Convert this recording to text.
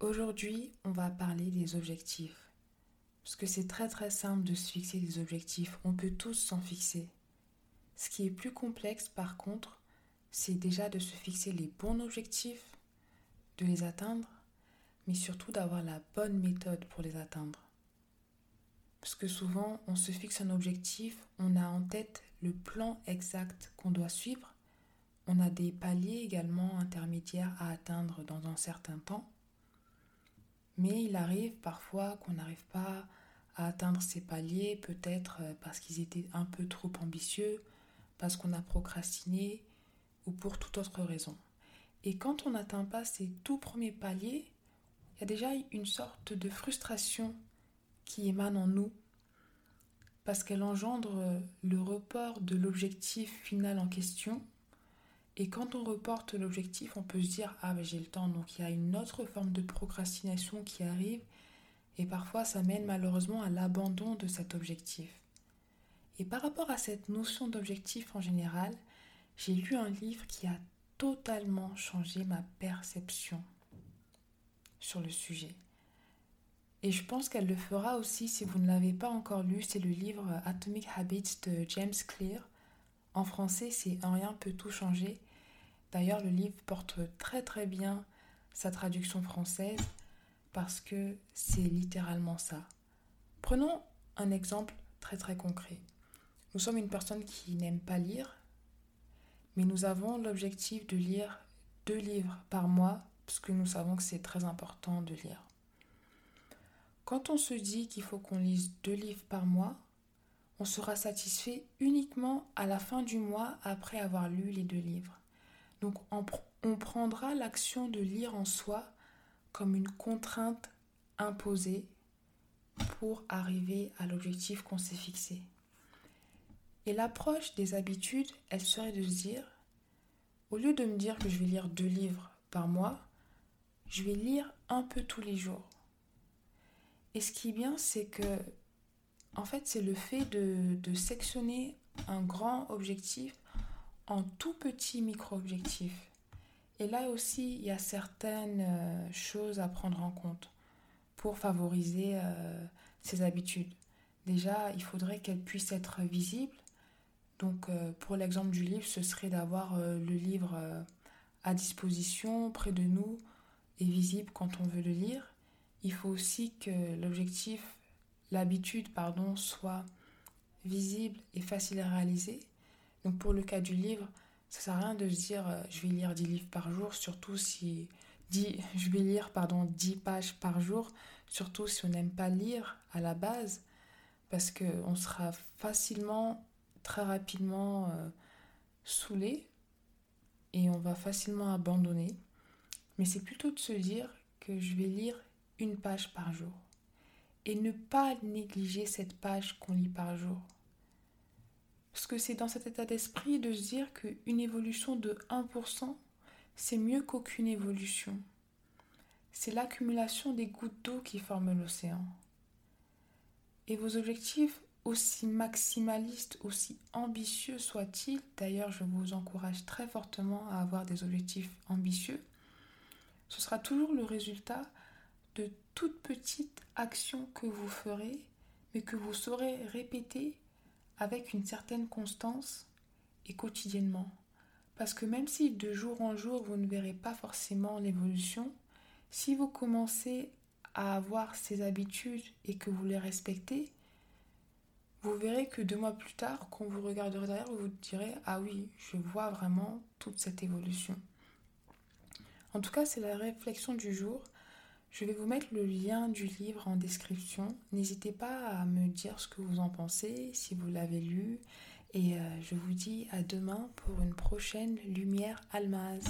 Aujourd'hui, on va parler des objectifs. Parce que c'est très très simple de se fixer des objectifs. On peut tous s'en fixer. Ce qui est plus complexe par contre, c'est déjà de se fixer les bons objectifs, de les atteindre, mais surtout d'avoir la bonne méthode pour les atteindre. Parce que souvent, on se fixe un objectif, on a en tête le plan exact qu'on doit suivre, on a des paliers également intermédiaires à atteindre dans un certain temps, mais il arrive parfois qu'on n'arrive pas à atteindre ces paliers, peut-être euh, parce qu'ils étaient un peu trop ambitieux, parce qu'on a procrastiné ou pour toute autre raison. Et quand on n'atteint pas ces tout premiers paliers, il y a déjà une sorte de frustration qui émane en nous parce qu'elle engendre le report de l'objectif final en question. Et quand on reporte l'objectif, on peut se dire Ah, ben j'ai le temps. Donc il y a une autre forme de procrastination qui arrive. Et parfois, ça mène malheureusement à l'abandon de cet objectif. Et par rapport à cette notion d'objectif en général, j'ai lu un livre qui a totalement changé ma perception sur le sujet. Et je pense qu'elle le fera aussi si vous ne l'avez pas encore lu. C'est le livre Atomic Habits de James Clear. En français, c'est Un rien peut tout changer. D'ailleurs, le livre porte très très bien sa traduction française parce que c'est littéralement ça. Prenons un exemple très très concret. Nous sommes une personne qui n'aime pas lire, mais nous avons l'objectif de lire deux livres par mois, parce que nous savons que c'est très important de lire. Quand on se dit qu'il faut qu'on lise deux livres par mois, on sera satisfait uniquement à la fin du mois après avoir lu les deux livres. Donc on, prendra l'action de lire en soi comme une contrainte imposée pour arriver à l'objectif qu'on s'est fixé. Et l'approche des habitudes, elle serait de se dire, au lieu de me dire que je vais lire deux livres par mois, je vais lire un peu tous les jours. Et ce qui est bien, c'est que, en fait, c'est le fait de, sectionner un grand objectif en tout petits micro-objectifs. Et là aussi, il y a certaines euh, choses à prendre en compte pour favoriser euh, ces habitudes. Déjà, il faudrait qu'elles puissent être visibles donc euh, pour l'exemple du livre, ce serait d'avoir euh, le livre euh, à disposition, près de nous et visible quand on veut le lire. Il faut aussi que l'objectif, l'habitude, pardon, soit visible et facile à réaliser. Donc pour le cas du livre, ça ne sert à rien de se dire je vais lire 10 livres par jour, surtout si 10, je vais lire pardon 10 pages par jour, surtout si on n'aime pas lire à la base, parce qu'on sera facilement très rapidement euh, saoulé et on va facilement abandonner. Mais c'est plutôt de se dire que je vais lire une page par jour et ne pas négliger cette page qu'on lit par jour. Parce que c'est dans cet état d'esprit de se dire qu'une évolution de 1%, c'est mieux qu'aucune évolution. C'est l'accumulation des gouttes d'eau qui forment l'océan. Et vos objectifs aussi maximaliste, aussi ambitieux soit-il, d'ailleurs je vous encourage très fortement à avoir des objectifs ambitieux, ce sera toujours le résultat de toutes petites actions que vous ferez, mais que vous saurez répéter avec une certaine constance et quotidiennement. Parce que même si de jour en jour vous ne verrez pas forcément l'évolution, si vous commencez à avoir ces habitudes et que vous les respectez, vous verrez que deux mois plus tard, quand vous regarderez derrière, vous vous direz Ah oui, je vois vraiment toute cette évolution. En tout cas, c'est la réflexion du jour. Je vais vous mettre le lien du livre en description. N'hésitez pas à me dire ce que vous en pensez, si vous l'avez lu. Et euh, je vous dis à demain pour une prochaine Lumière Almaz.